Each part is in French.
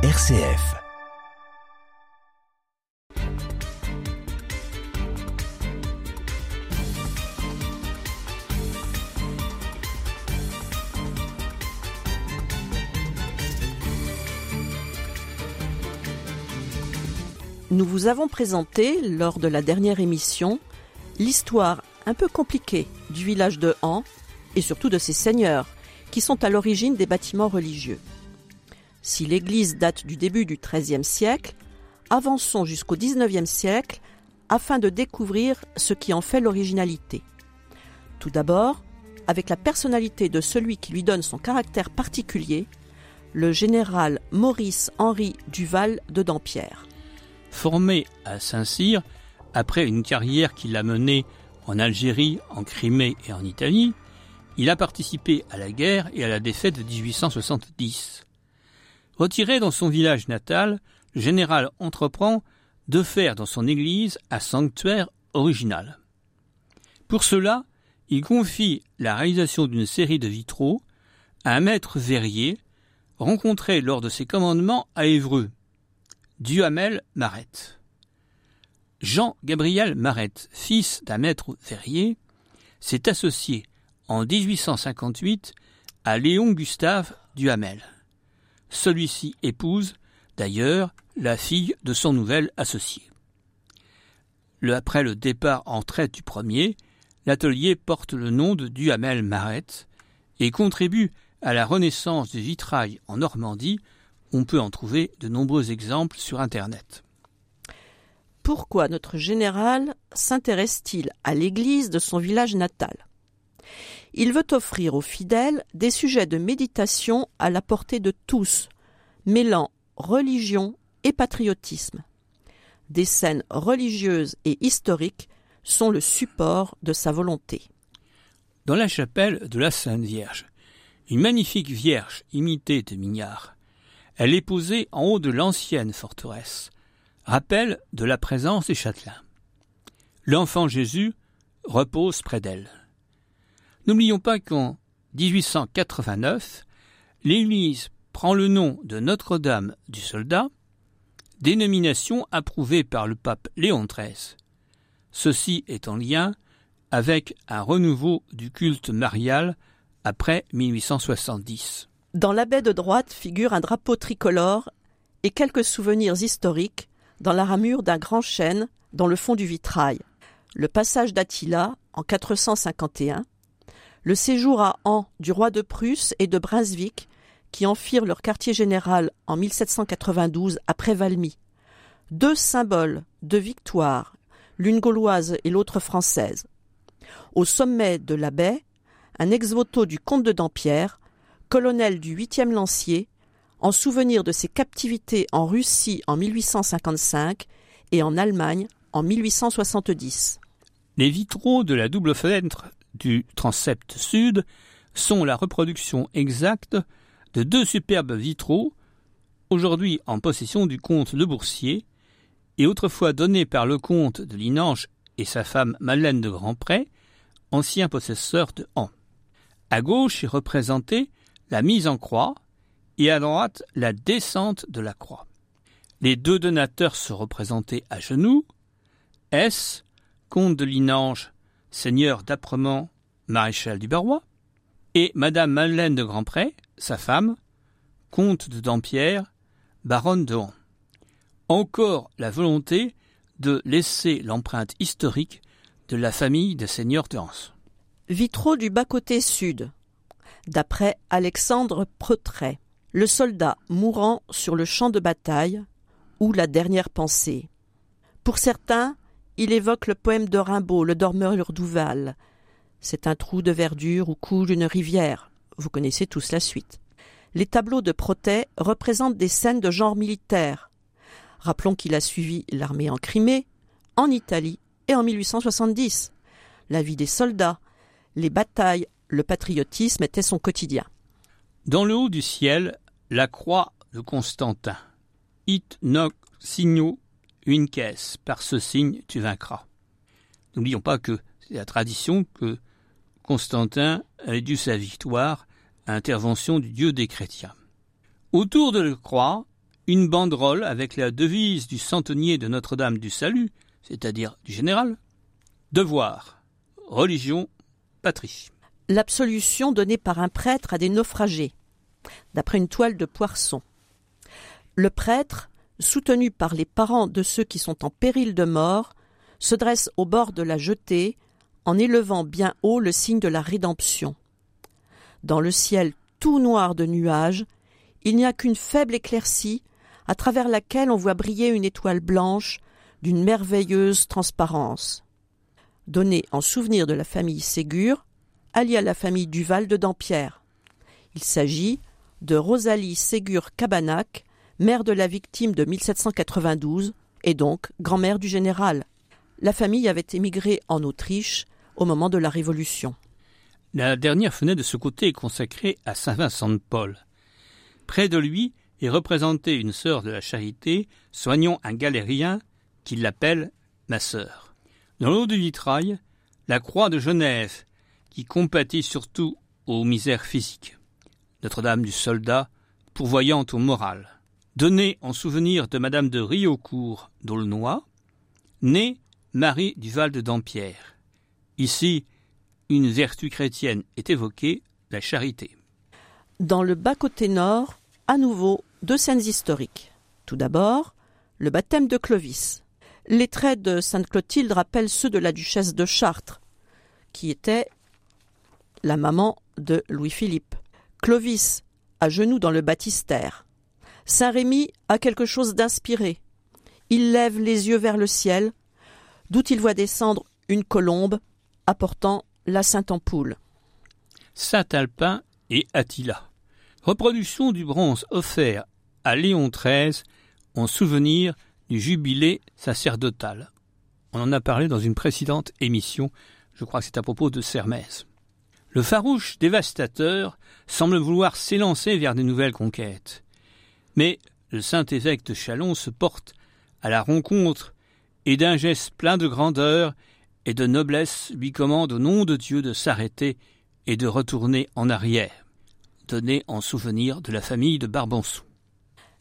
RCF. Nous vous avons présenté, lors de la dernière émission, l'histoire un peu compliquée du village de Han et surtout de ses seigneurs, qui sont à l'origine des bâtiments religieux. Si l'église date du début du XIIIe siècle, avançons jusqu'au XIXe siècle afin de découvrir ce qui en fait l'originalité. Tout d'abord, avec la personnalité de celui qui lui donne son caractère particulier, le général Maurice-Henri Duval de Dampierre. Formé à Saint-Cyr, après une carrière qu'il a menée en Algérie, en Crimée et en Italie, il a participé à la guerre et à la défaite de 1870. Retiré dans son village natal, le général entreprend de faire dans son église un sanctuaire original. Pour cela, il confie la réalisation d'une série de vitraux à un maître verrier rencontré lors de ses commandements à Évreux, Duhamel Marette. Jean-Gabriel Marette, fils d'un maître verrier, s'est associé en 1858 à Léon Gustave Duhamel. Celui-ci épouse, d'ailleurs, la fille de son nouvel associé. Le, après le départ en traite du premier, l'atelier porte le nom de Duhamel Marette et contribue à la renaissance du vitrail en Normandie. On peut en trouver de nombreux exemples sur Internet. Pourquoi notre général s'intéresse-t-il à l'église de son village natal? Il veut offrir aux fidèles des sujets de méditation à la portée de tous, mêlant religion et patriotisme. Des scènes religieuses et historiques sont le support de sa volonté. Dans la chapelle de la Sainte Vierge, une magnifique Vierge imitée de Mignard. Elle est posée en haut de l'ancienne forteresse, rappel de la présence des châtelains. L'enfant Jésus repose près d'elle. N'oublions pas qu'en 1889, l'Église prend le nom de Notre-Dame du Soldat, dénomination approuvée par le pape Léon XIII. Ceci est en lien avec un renouveau du culte marial après 1870. Dans la baie de droite figure un drapeau tricolore et quelques souvenirs historiques dans la ramure d'un grand chêne dans le fond du vitrail. Le passage d'Attila en 451, le séjour à An du roi de Prusse et de Brunswick qui en firent leur quartier général en 1792 après Valmy. Deux symboles de victoire, l'une gauloise et l'autre française. Au sommet de la baie, un ex-voto du comte de Dampierre, colonel du 8e lancier, en souvenir de ses captivités en Russie en 1855 et en Allemagne en 1870. Les vitraux de la double fenêtre du transept sud sont la reproduction exacte de deux superbes vitraux, aujourd'hui en possession du comte de Boursier, et autrefois donnés par le comte de Linange et sa femme Madeleine de Grandpré, ancien possesseur de Han. À gauche est représentée la mise en croix et à droite la descente de la croix. Les deux donateurs se représentaient à genoux. S, comte de Linange, seigneur d'Aprement, maréchal du Barrois, et Madame Madeleine de Grandpré, sa femme, comte de Dampierre, baronne de. Encore la volonté de laisser l'empreinte historique de la famille des seigneurs de. Vitraux du bas-côté sud. D'après Alexandre Preutret, le soldat mourant sur le champ de bataille ou la dernière pensée. Pour certains, il évoque le poème de Rimbaud, Le dormeur d'Ouval. C'est un trou de verdure où coule une rivière. Vous connaissez tous la suite. Les tableaux de Protet représentent des scènes de genre militaire. Rappelons qu'il a suivi l'armée en Crimée, en Italie et en 1870. La vie des soldats, les batailles, le patriotisme étaient son quotidien. Dans le haut du ciel, la croix de Constantin. It noc signo une caisse, par ce signe tu vaincras. N'oublions pas que c'est la tradition que Constantin ait dû sa victoire à l'intervention du Dieu des chrétiens. Autour de la croix, une banderole avec la devise du centenier de Notre-Dame du Salut, c'est-à-dire du général. Devoir, religion, patrie. L'absolution donnée par un prêtre à des naufragés, d'après une toile de Poisson. Le prêtre, soutenu par les parents de ceux qui sont en péril de mort, se dresse au bord de la jetée en élevant bien haut le signe de la rédemption. Dans le ciel tout noir de nuages, il n'y a qu'une faible éclaircie à travers laquelle on voit briller une étoile blanche d'une merveilleuse transparence. Donnée en souvenir de la famille Ségur, alliée à la famille Duval de Dampierre. Il s'agit de Rosalie Ségur Cabanac, mère de la victime de 1792 et donc grand-mère du général. La famille avait émigré en Autriche au moment de la Révolution. La dernière fenêtre de ce côté est consacrée à Saint Vincent de Paul. Près de lui est représentée une sœur de la charité soignant un galérien qui l'appelle ma sœur. Dans l'eau du vitrail, la croix de Genève qui compatit surtout aux misères physiques. Notre-Dame du Soldat, pourvoyante au moral. Donnée en souvenir de Madame de Riocourt d'Aulnoy, née Marie du Val de Dampierre. Ici, une vertu chrétienne est évoquée, la charité. Dans le bas-côté nord, à nouveau, deux scènes historiques. Tout d'abord, le baptême de Clovis. Les traits de Sainte Clotilde rappellent ceux de la duchesse de Chartres, qui était la maman de Louis-Philippe. Clovis, à genoux dans le baptistère. Saint-Rémy a quelque chose d'inspiré. Il lève les yeux vers le ciel, d'où il voit descendre une colombe apportant la Sainte Ampoule. Saint-Alpin et Attila. Reproduction du bronze offert à Léon XIII en souvenir du jubilé sacerdotal. On en a parlé dans une précédente émission, je crois que c'est à propos de Sermès. Le farouche dévastateur semble vouloir s'élancer vers de nouvelles conquêtes. Mais le saint évêque de Chalon se porte à la rencontre et d'un geste plein de grandeur et de noblesse lui commande au nom de Dieu de s'arrêter et de retourner en arrière, donné en souvenir de la famille de Barbançou.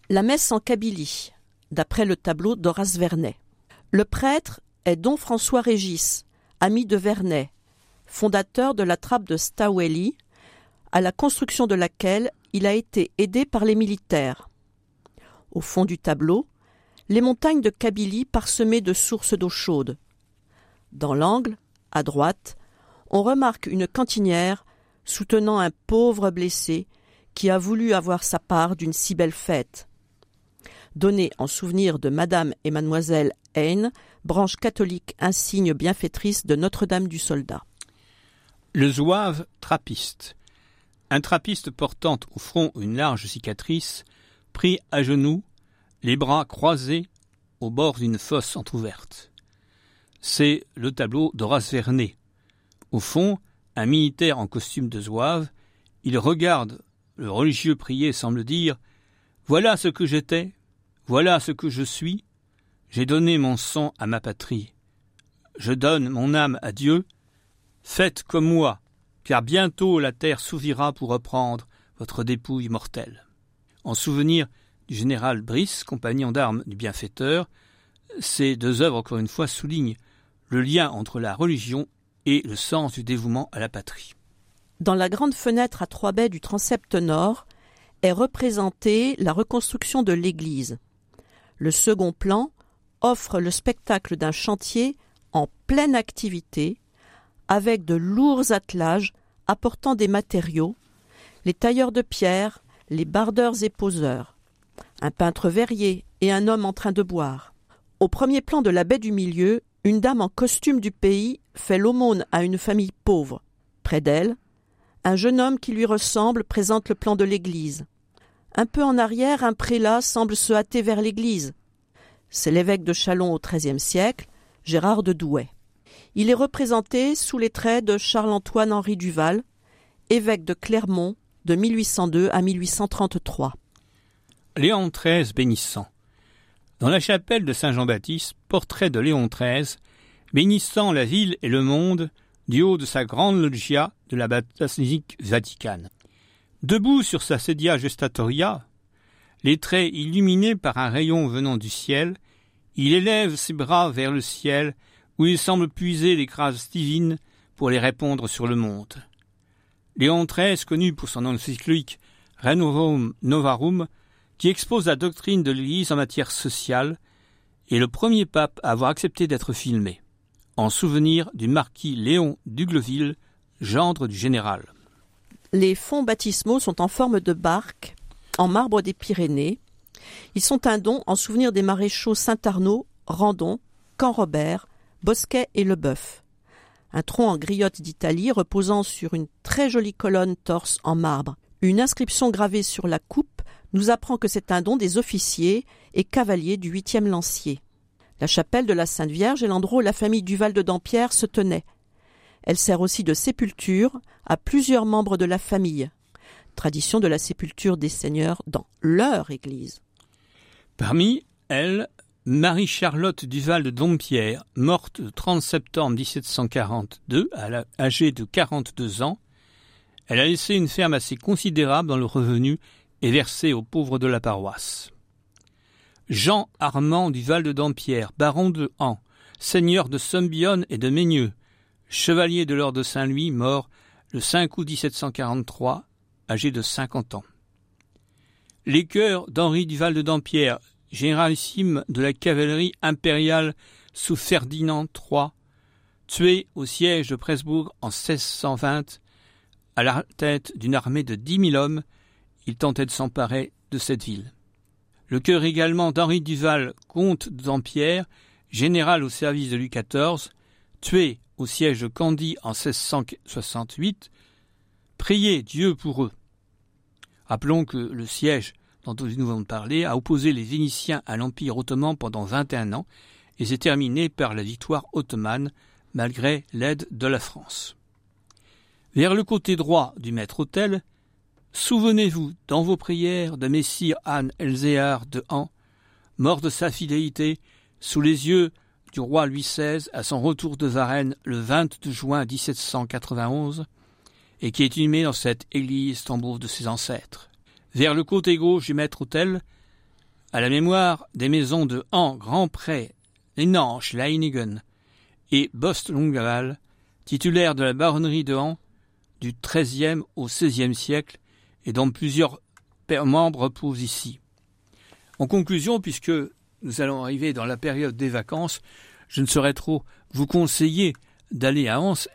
La messe en Kabylie, d'après le tableau d'Horace Vernet. Le prêtre est don François Régis, ami de Vernet, fondateur de la trappe de Stawelli, à la construction de laquelle il a été aidé par les militaires. Au fond du tableau, les montagnes de Kabylie parsemées de sources d'eau chaude. Dans l'angle, à droite, on remarque une cantinière soutenant un pauvre blessé qui a voulu avoir sa part d'une si belle fête. Donné en souvenir de Madame et Mademoiselle Haine, branche catholique insigne bienfaitrice de Notre-Dame du Soldat. Le zouave trappiste. Un trappiste portant au front une large cicatrice, pris à genoux, les bras croisés au bord d'une fosse entr'ouverte. C'est le tableau d'Horace Vernet. Au fond, un militaire en costume de zouave, il regarde le religieux prier semble dire Voilà ce que j'étais, voilà ce que je suis, j'ai donné mon sang à ma patrie. Je donne mon âme à Dieu. Faites comme moi, car bientôt la terre s'ouvrira pour reprendre votre dépouille mortelle. En souvenir général Brice, compagnon d'armes du bienfaiteur, ces deux œuvres, encore une fois, soulignent le lien entre la religion et le sens du dévouement à la patrie. Dans la grande fenêtre à trois baies du transept nord est représentée la reconstruction de l'église. Le second plan offre le spectacle d'un chantier en pleine activité, avec de lourds attelages apportant des matériaux, les tailleurs de pierre, les bardeurs et poseurs, un peintre verrier et un homme en train de boire. Au premier plan de la baie du milieu, une dame en costume du pays fait l'aumône à une famille pauvre. Près d'elle, un jeune homme qui lui ressemble présente le plan de l'église. Un peu en arrière, un prélat semble se hâter vers l'église. C'est l'évêque de Chalon au XIIIe siècle, Gérard de Douai. Il est représenté sous les traits de Charles-Antoine Henri Duval, évêque de Clermont de 1802 à 1833. Léon XIII bénissant. Dans la chapelle de Saint-Jean-Baptiste, portrait de Léon XIII, bénissant la ville et le monde du haut de sa grande loggia de la basilique vaticane. Debout sur sa sedia gestatoria, les traits illuminés par un rayon venant du ciel, il élève ses bras vers le ciel, où il semble puiser les grâces divines pour les répondre sur le monde. Léon XIII, connu pour son encyclique Renovom Novarum, qui expose la doctrine de l'Église en matière sociale, est le premier pape à avoir accepté d'être filmé, en souvenir du marquis Léon d'Ugleville, gendre du général. Les fonds baptismaux sont en forme de barque, en marbre des Pyrénées. Ils sont un don en souvenir des maréchaux Saint-Arnaud, Randon, Camp-Robert, Bosquet et Leboeuf. Un tronc en griotte d'Italie reposant sur une très jolie colonne torse en marbre. Une inscription gravée sur la coupe nous apprend que c'est un don des officiers et cavaliers du 8e lancier. La chapelle de la Sainte Vierge est l'endroit où la famille Duval de Dampierre se tenait. Elle sert aussi de sépulture à plusieurs membres de la famille. Tradition de la sépulture des seigneurs dans leur église. Parmi elles, Marie-Charlotte Duval de Dompierre, morte le 30 septembre 1742, âgée de 42 ans, elle a laissé une ferme assez considérable dans le revenu et versée aux pauvres de la paroisse. Jean Armand Duval de Dampierre, baron de Han, seigneur de Sombionne et de Meigneux, chevalier de l'ordre de Saint-Louis, mort le 5 août 1743, âgé de 50 ans. Les cœurs d'Henri Duval de Dampierre, généralissime de la cavalerie impériale sous Ferdinand III, tué au siège de Presbourg en 1620, à la tête d'une armée de dix mille hommes, il tentait de s'emparer de cette ville. Le cœur également d'Henri Duval, comte Dampierre, général au service de Louis XIV, tué au siège de Candie en 1668, priez Dieu pour eux. Rappelons que le siège dont nous venons de parler, a opposé les Vénitiens à l'Empire ottoman pendant 21 ans et s'est terminé par la victoire ottomane malgré l'aide de la France. Vers le côté droit du maître-autel, souvenez-vous dans vos prières de Messire Anne Elzéar de Han, mort de sa fidélité sous les yeux du roi Louis XVI à son retour de Varennes le 22 juin 1791 et qui est inhumé dans cette église tombeau de ses ancêtres. Vers le côté gauche du maître-autel, à la mémoire des maisons de Han Grand-Pré, Lenanche, Leinigen et Bost-Longaval, titulaires de la baronnerie de Han du XIIIe au XVIe siècle et dont plusieurs membres reposent ici. En conclusion, puisque nous allons arriver dans la période des vacances, je ne saurais trop vous conseiller d'aller à Anse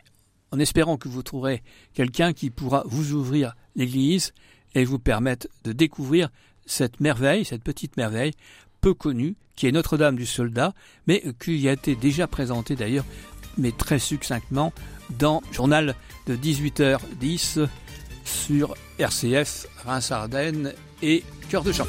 en espérant que vous trouverez quelqu'un qui pourra vous ouvrir l'église et vous permettre de découvrir cette merveille, cette petite merveille peu connue, qui est Notre-Dame du Soldat, mais qui a été déjà présentée d'ailleurs, mais très succinctement, dans journal de 18h10 sur RCF, Reims-Ardennes et Cœur de Champ.